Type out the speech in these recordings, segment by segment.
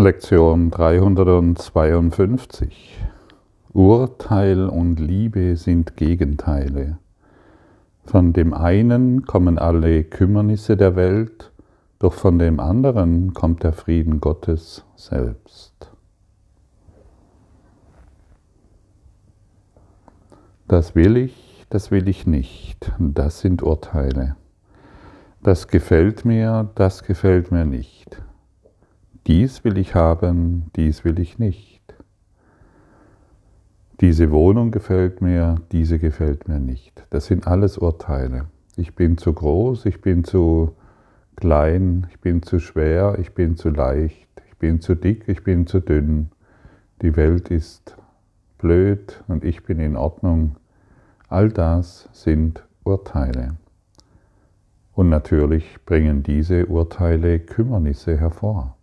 Lektion 352. Urteil und Liebe sind Gegenteile. Von dem einen kommen alle Kümmernisse der Welt, doch von dem anderen kommt der Frieden Gottes selbst. Das will ich, das will ich nicht, das sind Urteile. Das gefällt mir, das gefällt mir nicht. Dies will ich haben, dies will ich nicht. Diese Wohnung gefällt mir, diese gefällt mir nicht. Das sind alles Urteile. Ich bin zu groß, ich bin zu klein, ich bin zu schwer, ich bin zu leicht, ich bin zu dick, ich bin zu dünn. Die Welt ist blöd und ich bin in Ordnung. All das sind Urteile. Und natürlich bringen diese Urteile Kümmernisse hervor.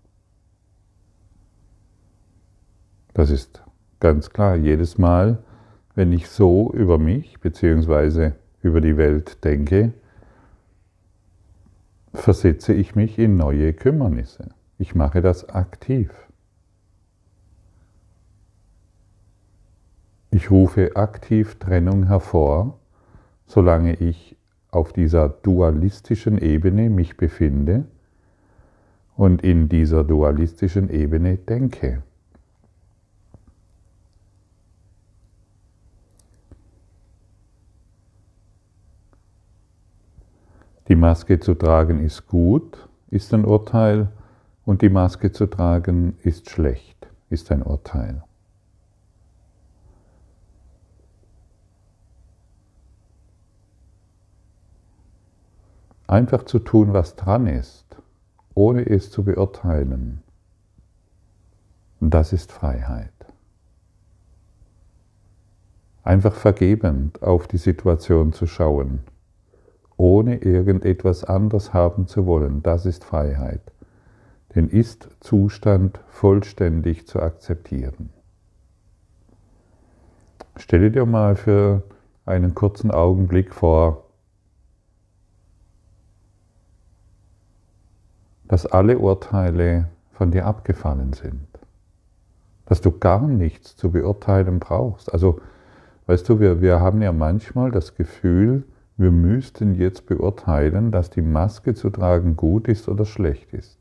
Das ist ganz klar. Jedes Mal, wenn ich so über mich bzw. über die Welt denke, versetze ich mich in neue Kümmernisse. Ich mache das aktiv. Ich rufe aktiv Trennung hervor, solange ich auf dieser dualistischen Ebene mich befinde und in dieser dualistischen Ebene denke. Die Maske zu tragen ist gut, ist ein Urteil, und die Maske zu tragen ist schlecht, ist ein Urteil. Einfach zu tun, was dran ist, ohne es zu beurteilen, das ist Freiheit. Einfach vergebend auf die Situation zu schauen ohne irgendetwas anders haben zu wollen. Das ist Freiheit. Den Ist-Zustand vollständig zu akzeptieren. Stelle dir mal für einen kurzen Augenblick vor, dass alle Urteile von dir abgefallen sind. Dass du gar nichts zu beurteilen brauchst. Also, weißt du, wir, wir haben ja manchmal das Gefühl, wir müssten jetzt beurteilen, dass die Maske zu tragen gut ist oder schlecht ist.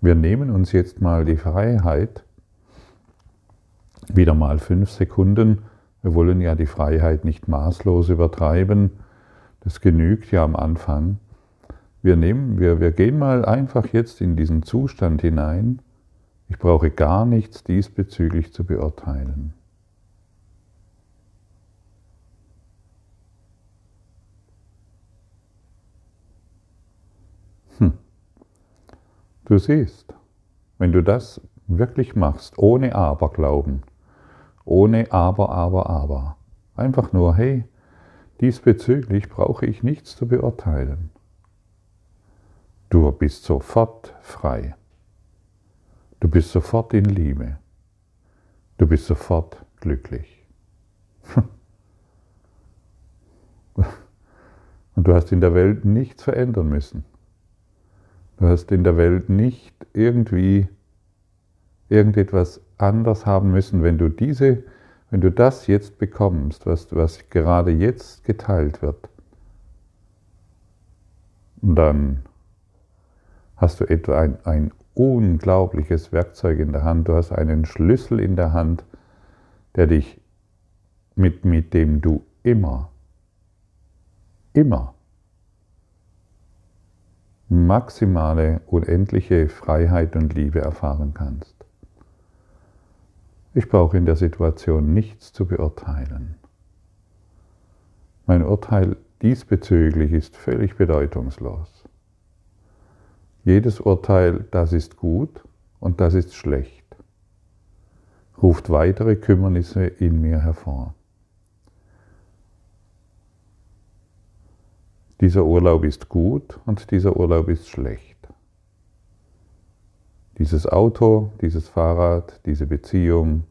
Wir nehmen uns jetzt mal die Freiheit, wieder mal fünf Sekunden. Wir wollen ja die Freiheit nicht maßlos übertreiben. Das genügt ja am Anfang. Wir, nehmen, wir, wir gehen mal einfach jetzt in diesen Zustand hinein. Ich brauche gar nichts diesbezüglich zu beurteilen. Du siehst, wenn du das wirklich machst, ohne Aberglauben, ohne Aber, Aber, Aber, einfach nur, hey, diesbezüglich brauche ich nichts zu beurteilen. Du bist sofort frei. Du bist sofort in Liebe. Du bist sofort glücklich. Und du hast in der Welt nichts verändern müssen. Du hast in der Welt nicht irgendwie irgendetwas anders haben müssen, wenn du diese, wenn du das jetzt bekommst, was, was gerade jetzt geteilt wird, dann hast du etwa ein, ein unglaubliches Werkzeug in der Hand, du hast einen Schlüssel in der Hand, der dich, mit, mit dem du immer, immer maximale, unendliche Freiheit und Liebe erfahren kannst. Ich brauche in der Situation nichts zu beurteilen. Mein Urteil diesbezüglich ist völlig bedeutungslos. Jedes Urteil, das ist gut und das ist schlecht, ruft weitere Kümmernisse in mir hervor. Dieser Urlaub ist gut und dieser Urlaub ist schlecht. Dieses Auto, dieses Fahrrad, diese Beziehung,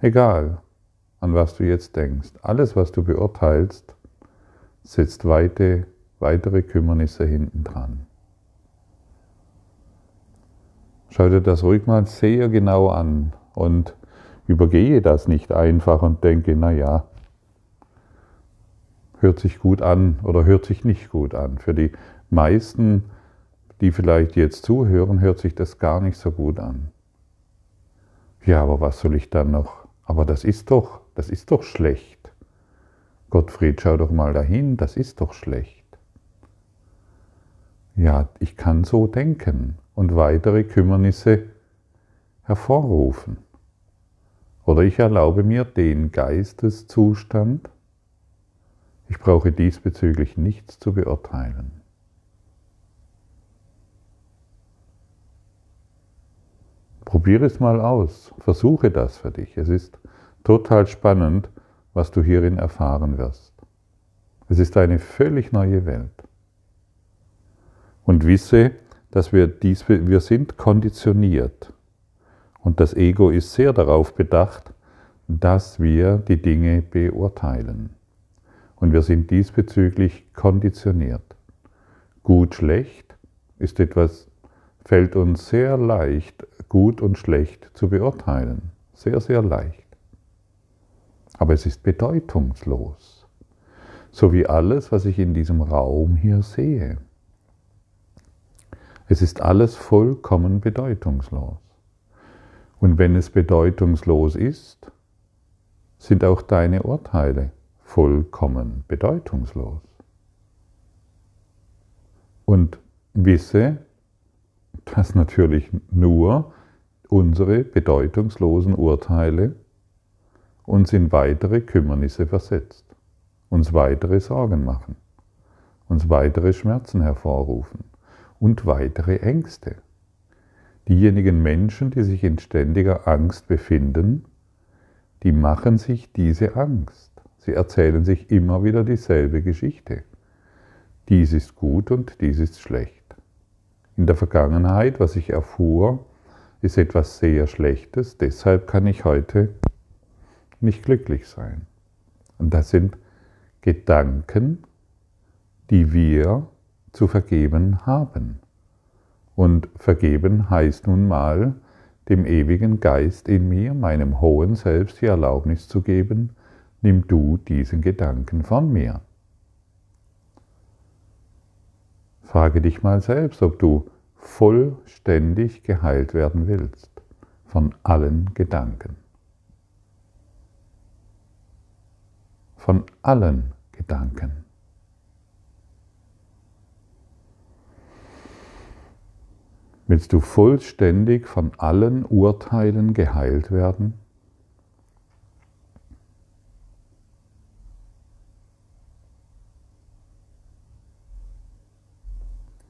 egal an was du jetzt denkst, alles was du beurteilst, setzt weite, weitere Kümmernisse hinten dran. Schau dir das ruhig mal sehr genau an und übergehe das nicht einfach und denke, naja, hört sich gut an oder hört sich nicht gut an. Für die meisten, die vielleicht jetzt zuhören, hört sich das gar nicht so gut an. Ja, aber was soll ich dann noch? Aber das ist doch, das ist doch schlecht. Gottfried, schau doch mal dahin, das ist doch schlecht. Ja, ich kann so denken und weitere Kümmernisse hervorrufen. Oder ich erlaube mir den Geisteszustand, ich brauche diesbezüglich nichts zu beurteilen. Probiere es mal aus, versuche das für dich. Es ist total spannend, was du hierin erfahren wirst. Es ist eine völlig neue Welt. Und wisse, dass wir dies, wir sind konditioniert. Und das Ego ist sehr darauf bedacht, dass wir die Dinge beurteilen. Und wir sind diesbezüglich konditioniert. Gut, schlecht ist etwas, fällt uns sehr leicht, gut und schlecht zu beurteilen. Sehr, sehr leicht. Aber es ist bedeutungslos. So wie alles, was ich in diesem Raum hier sehe. Es ist alles vollkommen bedeutungslos. Und wenn es bedeutungslos ist, sind auch deine Urteile vollkommen bedeutungslos. Und wisse, dass natürlich nur unsere bedeutungslosen Urteile uns in weitere Kümmernisse versetzt, uns weitere Sorgen machen, uns weitere Schmerzen hervorrufen und weitere Ängste. Diejenigen Menschen, die sich in ständiger Angst befinden, die machen sich diese Angst. Sie erzählen sich immer wieder dieselbe Geschichte. Dies ist gut und dies ist schlecht. In der Vergangenheit, was ich erfuhr, ist etwas sehr Schlechtes, deshalb kann ich heute nicht glücklich sein. Und das sind Gedanken, die wir zu vergeben haben. Und vergeben heißt nun mal, dem ewigen Geist in mir, meinem hohen Selbst, die Erlaubnis zu geben, nimm du diesen Gedanken von mir. Frage dich mal selbst, ob du vollständig geheilt werden willst von allen Gedanken. Von allen Gedanken. Willst du vollständig von allen Urteilen geheilt werden?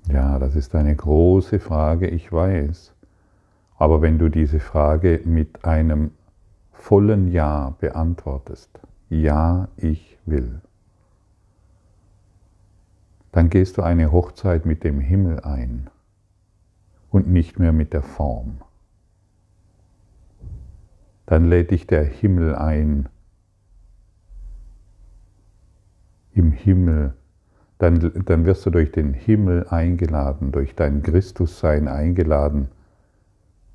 Ja, das ist eine große Frage, ich weiß. Aber wenn du diese Frage mit einem vollen Ja beantwortest, Ja, ich will, dann gehst du eine Hochzeit mit dem Himmel ein und nicht mehr mit der Form. Dann lädt dich der Himmel ein. Im Himmel, dann, dann wirst du durch den Himmel eingeladen, durch dein Christussein eingeladen,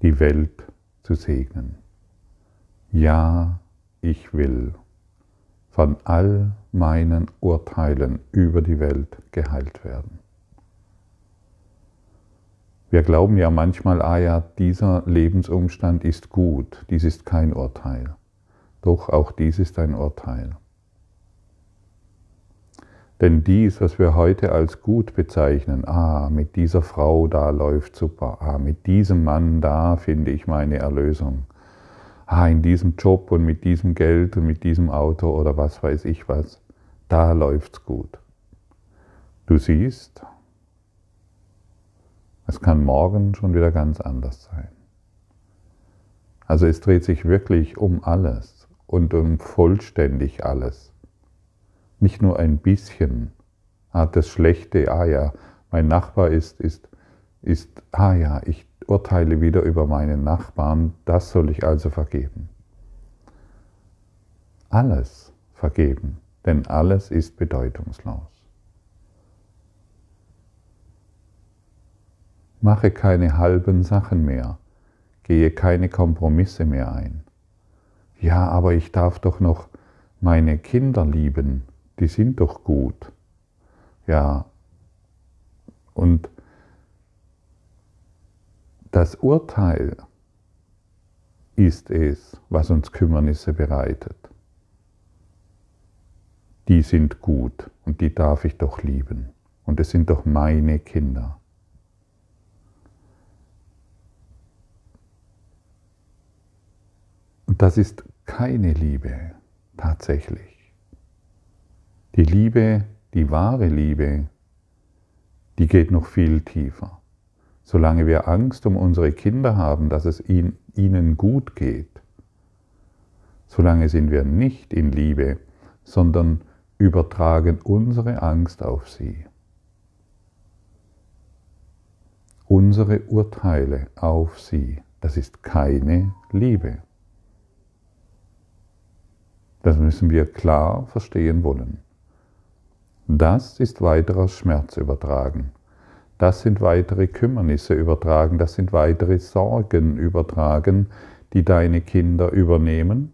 die Welt zu segnen. Ja, ich will von all meinen Urteilen über die Welt geheilt werden. Wir glauben ja manchmal, ah ja, dieser Lebensumstand ist gut, dies ist kein Urteil. Doch auch dies ist ein Urteil. Denn dies, was wir heute als gut bezeichnen, ah, mit dieser Frau da läuft super, ah, mit diesem Mann da finde ich meine Erlösung, ah, in diesem Job und mit diesem Geld und mit diesem Auto oder was weiß ich was, da läuft's gut. Du siehst, es kann morgen schon wieder ganz anders sein. Also es dreht sich wirklich um alles und um vollständig alles. Nicht nur ein bisschen. Ah, das Schlechte, ah ja, mein Nachbar ist, ist, ist, ah ja, ich urteile wieder über meinen Nachbarn, das soll ich also vergeben. Alles vergeben, denn alles ist bedeutungslos. Mache keine halben Sachen mehr. Gehe keine Kompromisse mehr ein. Ja, aber ich darf doch noch meine Kinder lieben. Die sind doch gut. Ja. Und das Urteil ist es, was uns Kümmernisse bereitet. Die sind gut und die darf ich doch lieben. Und es sind doch meine Kinder. Und das ist keine Liebe tatsächlich. Die Liebe, die wahre Liebe, die geht noch viel tiefer. Solange wir Angst um unsere Kinder haben, dass es ihnen gut geht, solange sind wir nicht in Liebe, sondern übertragen unsere Angst auf sie. Unsere Urteile auf sie, das ist keine Liebe. Das müssen wir klar verstehen wollen. Das ist weiterer Schmerz übertragen. Das sind weitere Kümmernisse übertragen. Das sind weitere Sorgen übertragen, die deine Kinder übernehmen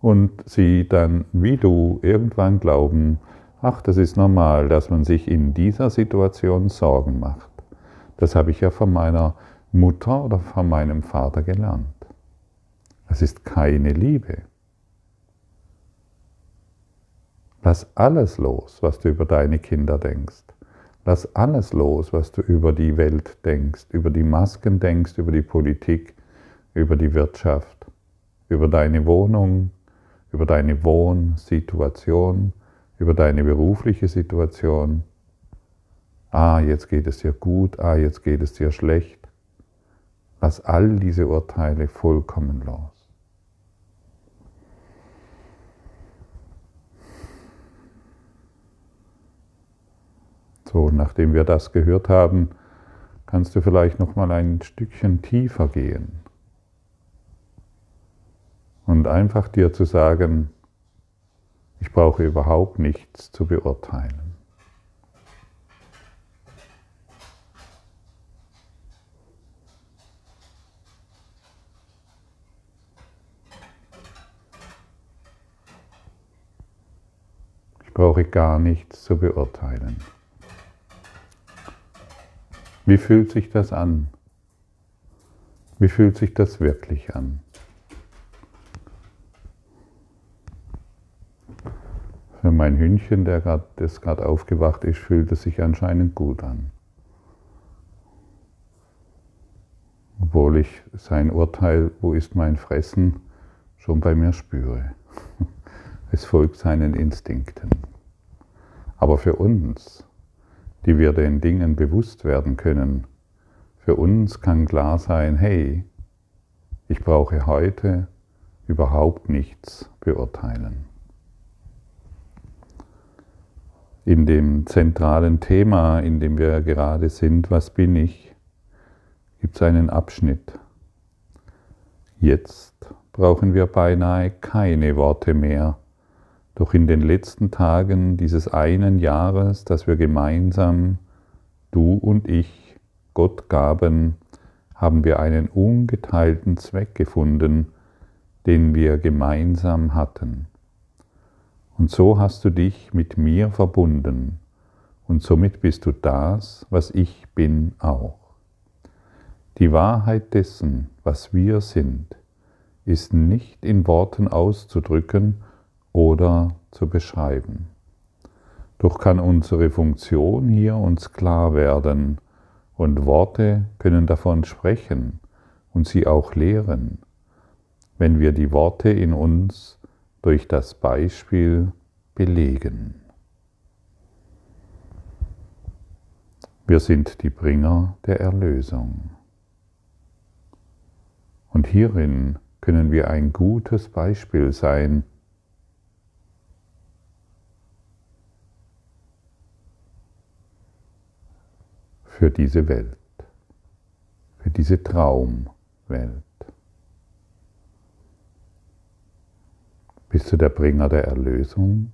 und sie dann wie du irgendwann glauben, ach, das ist normal, dass man sich in dieser Situation Sorgen macht. Das habe ich ja von meiner Mutter oder von meinem Vater gelernt. Das ist keine Liebe. Lass alles los, was du über deine Kinder denkst. Lass alles los, was du über die Welt denkst, über die Masken denkst, über die Politik, über die Wirtschaft, über deine Wohnung, über deine Wohnsituation, über deine berufliche Situation. Ah, jetzt geht es dir gut, ah, jetzt geht es dir schlecht. Lass all diese Urteile vollkommen los. So, nachdem wir das gehört haben, kannst du vielleicht noch mal ein Stückchen tiefer gehen und einfach dir zu sagen, ich brauche überhaupt nichts zu beurteilen. Ich brauche gar nichts zu beurteilen. Wie fühlt sich das an? Wie fühlt sich das wirklich an? Für mein Hündchen, der grad, das gerade aufgewacht ist, fühlt es sich anscheinend gut an. Obwohl ich sein Urteil, wo ist mein Fressen, schon bei mir spüre. Es folgt seinen Instinkten. Aber für uns, die wir den Dingen bewusst werden können. Für uns kann klar sein, hey, ich brauche heute überhaupt nichts beurteilen. In dem zentralen Thema, in dem wir gerade sind, was bin ich, gibt es einen Abschnitt. Jetzt brauchen wir beinahe keine Worte mehr doch in den letzten Tagen dieses einen Jahres, das wir gemeinsam, du und ich, Gott gaben, haben wir einen ungeteilten Zweck gefunden, den wir gemeinsam hatten. Und so hast du dich mit mir verbunden, und somit bist du das, was ich bin auch. Die Wahrheit dessen, was wir sind, ist nicht in Worten auszudrücken, oder zu beschreiben. Doch kann unsere Funktion hier uns klar werden und Worte können davon sprechen und sie auch lehren, wenn wir die Worte in uns durch das Beispiel belegen. Wir sind die Bringer der Erlösung. Und hierin können wir ein gutes Beispiel sein für diese Welt, für diese Traumwelt. Bist du der Bringer der Erlösung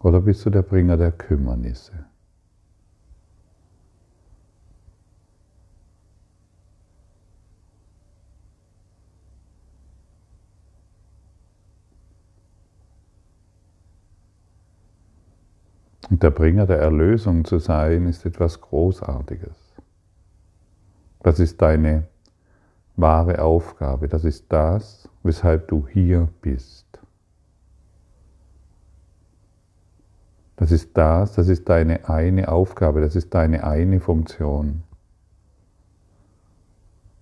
oder bist du der Bringer der Kümmernisse? Und der Bringer der Erlösung zu sein, ist etwas Großartiges. Das ist deine wahre Aufgabe. Das ist das, weshalb du hier bist. Das ist das, das ist deine eine Aufgabe, das ist deine eine Funktion.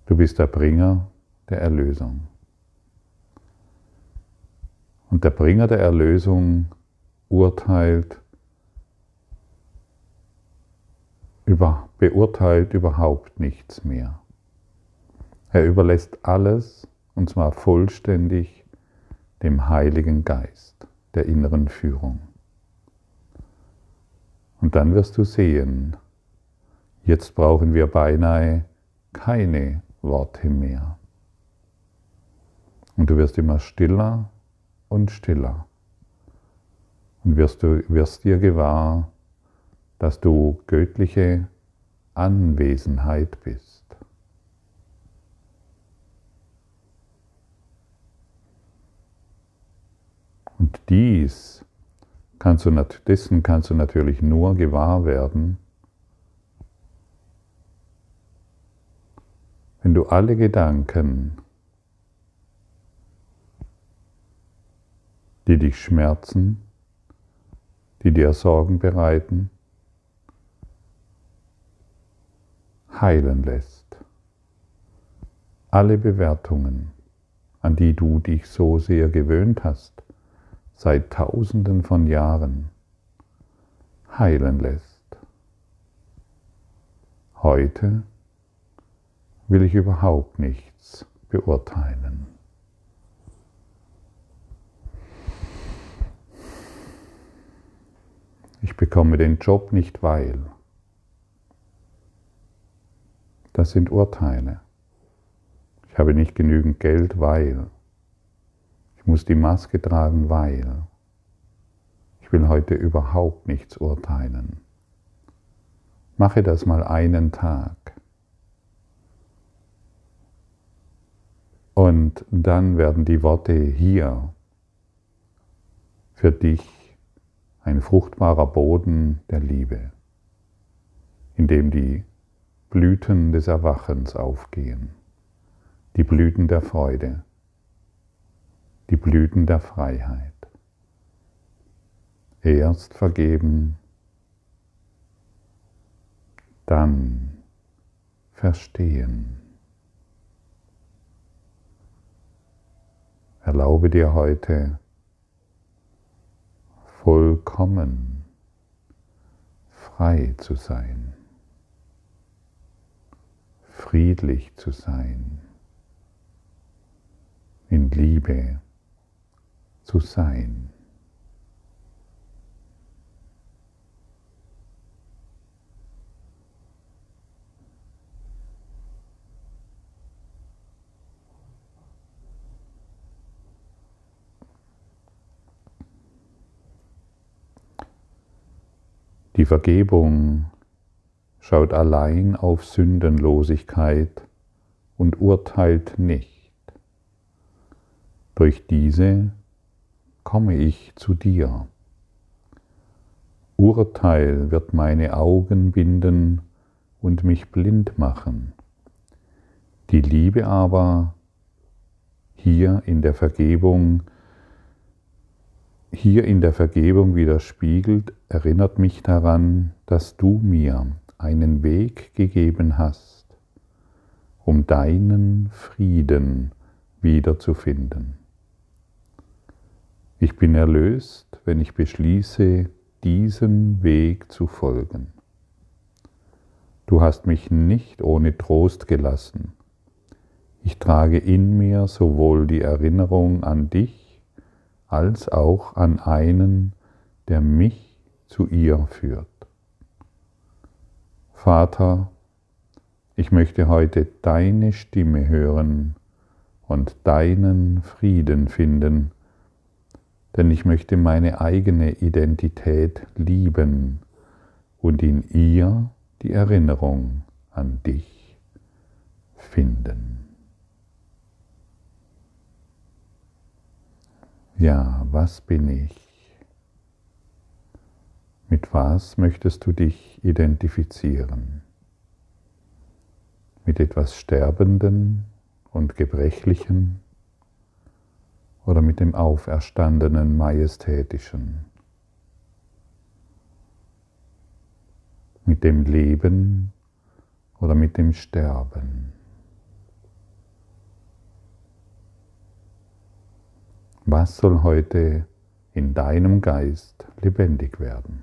Du bist der Bringer der Erlösung. Und der Bringer der Erlösung urteilt, über, beurteilt überhaupt nichts mehr. Er überlässt alles, und zwar vollständig, dem Heiligen Geist, der inneren Führung. Und dann wirst du sehen, jetzt brauchen wir beinahe keine Worte mehr. Und du wirst immer stiller und stiller. Und wirst du wirst dir gewahr, dass du göttliche Anwesenheit bist. Und dies kannst du, dessen kannst du natürlich nur gewahr werden, wenn du alle Gedanken, die dich schmerzen, die dir Sorgen bereiten, heilen lässt. Alle Bewertungen, an die du dich so sehr gewöhnt hast, seit Tausenden von Jahren heilen lässt. Heute will ich überhaupt nichts beurteilen. Ich bekomme den Job nicht, weil. Das sind Urteile. Ich habe nicht genügend Geld, weil. Ich muss die Maske tragen, weil ich will heute überhaupt nichts urteilen. Mache das mal einen Tag. Und dann werden die Worte hier für dich ein fruchtbarer Boden der Liebe, in dem die Blüten des Erwachens aufgehen, die Blüten der Freude die Blüten der Freiheit. Erst vergeben, dann verstehen. Erlaube dir heute vollkommen frei zu sein, friedlich zu sein, in Liebe zu sein. Die Vergebung schaut allein auf Sündenlosigkeit und urteilt nicht. Durch diese komme ich zu dir. Urteil wird meine Augen binden und mich blind machen. Die Liebe aber hier in der Vergebung, hier in der Vergebung widerspiegelt, erinnert mich daran, dass du mir einen Weg gegeben hast, um deinen Frieden wiederzufinden. Ich bin erlöst, wenn ich beschließe, diesem Weg zu folgen. Du hast mich nicht ohne Trost gelassen. Ich trage in mir sowohl die Erinnerung an dich als auch an einen, der mich zu ihr führt. Vater, ich möchte heute deine Stimme hören und deinen Frieden finden, denn ich möchte meine eigene Identität lieben und in ihr die Erinnerung an dich finden. Ja, was bin ich? Mit was möchtest du dich identifizieren? Mit etwas Sterbenden und Gebrechlichen oder mit dem Auferstandenen Majestätischen? Mit dem Leben oder mit dem Sterben? Was soll heute in deinem Geist lebendig werden?